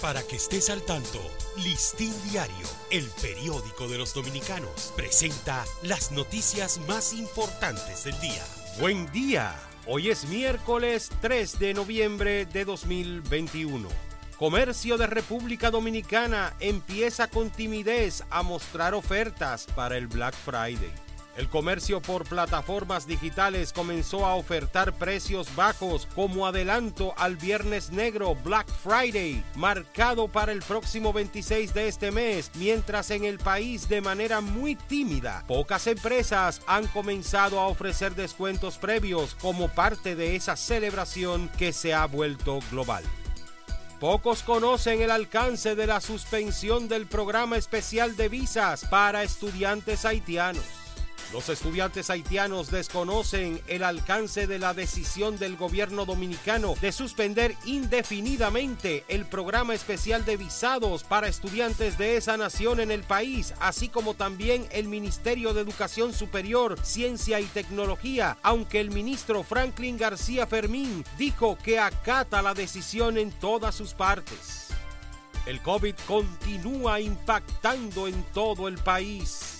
Para que estés al tanto, Listín Diario, el periódico de los dominicanos, presenta las noticias más importantes del día. Buen día. Hoy es miércoles 3 de noviembre de 2021. Comercio de República Dominicana empieza con timidez a mostrar ofertas para el Black Friday. El comercio por plataformas digitales comenzó a ofertar precios bajos como adelanto al Viernes Negro Black Friday, marcado para el próximo 26 de este mes, mientras en el país de manera muy tímida, pocas empresas han comenzado a ofrecer descuentos previos como parte de esa celebración que se ha vuelto global. Pocos conocen el alcance de la suspensión del programa especial de visas para estudiantes haitianos. Los estudiantes haitianos desconocen el alcance de la decisión del gobierno dominicano de suspender indefinidamente el programa especial de visados para estudiantes de esa nación en el país, así como también el Ministerio de Educación Superior, Ciencia y Tecnología, aunque el ministro Franklin García Fermín dijo que acata la decisión en todas sus partes. El COVID continúa impactando en todo el país.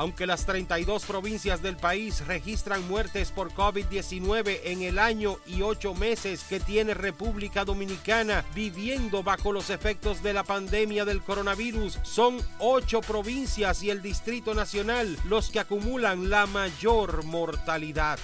Aunque las 32 provincias del país registran muertes por COVID-19 en el año y ocho meses que tiene República Dominicana viviendo bajo los efectos de la pandemia del coronavirus, son ocho provincias y el Distrito Nacional los que acumulan la mayor mortalidad.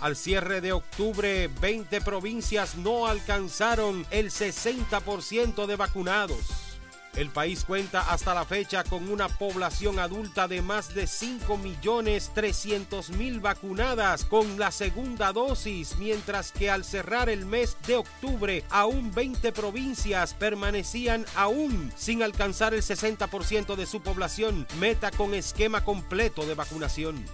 Al cierre de octubre, 20 provincias no alcanzaron el 60% de vacunados. El país cuenta hasta la fecha con una población adulta de más de 5.300.000 vacunadas con la segunda dosis, mientras que al cerrar el mes de octubre aún 20 provincias permanecían aún sin alcanzar el 60% de su población, meta con esquema completo de vacunación.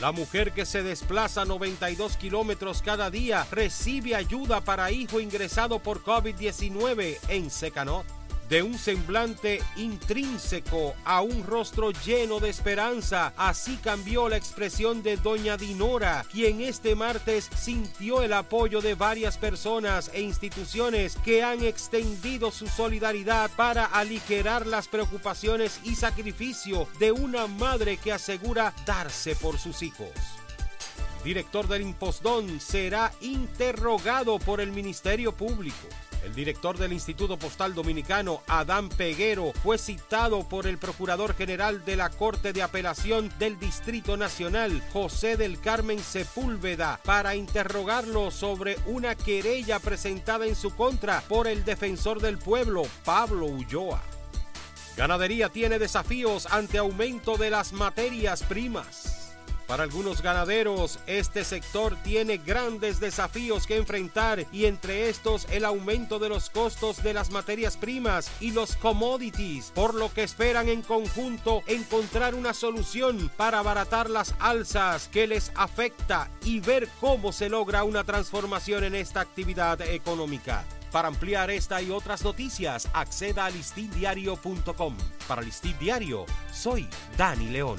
La mujer que se desplaza 92 kilómetros cada día recibe ayuda para hijo ingresado por COVID-19 en Secanot de un semblante intrínseco a un rostro lleno de esperanza. Así cambió la expresión de doña Dinora, quien este martes sintió el apoyo de varias personas e instituciones que han extendido su solidaridad para aligerar las preocupaciones y sacrificio de una madre que asegura darse por sus hijos director del Impostón será interrogado por el Ministerio Público. El director del Instituto Postal Dominicano, Adán Peguero, fue citado por el Procurador General de la Corte de Apelación del Distrito Nacional, José del Carmen Sepúlveda, para interrogarlo sobre una querella presentada en su contra por el defensor del pueblo, Pablo Ulloa. Ganadería tiene desafíos ante aumento de las materias primas. Para algunos ganaderos, este sector tiene grandes desafíos que enfrentar y entre estos el aumento de los costos de las materias primas y los commodities, por lo que esperan en conjunto encontrar una solución para abaratar las alzas que les afecta y ver cómo se logra una transformación en esta actividad económica. Para ampliar esta y otras noticias, acceda a listindiario.com. Para Listín Diario, soy Dani León.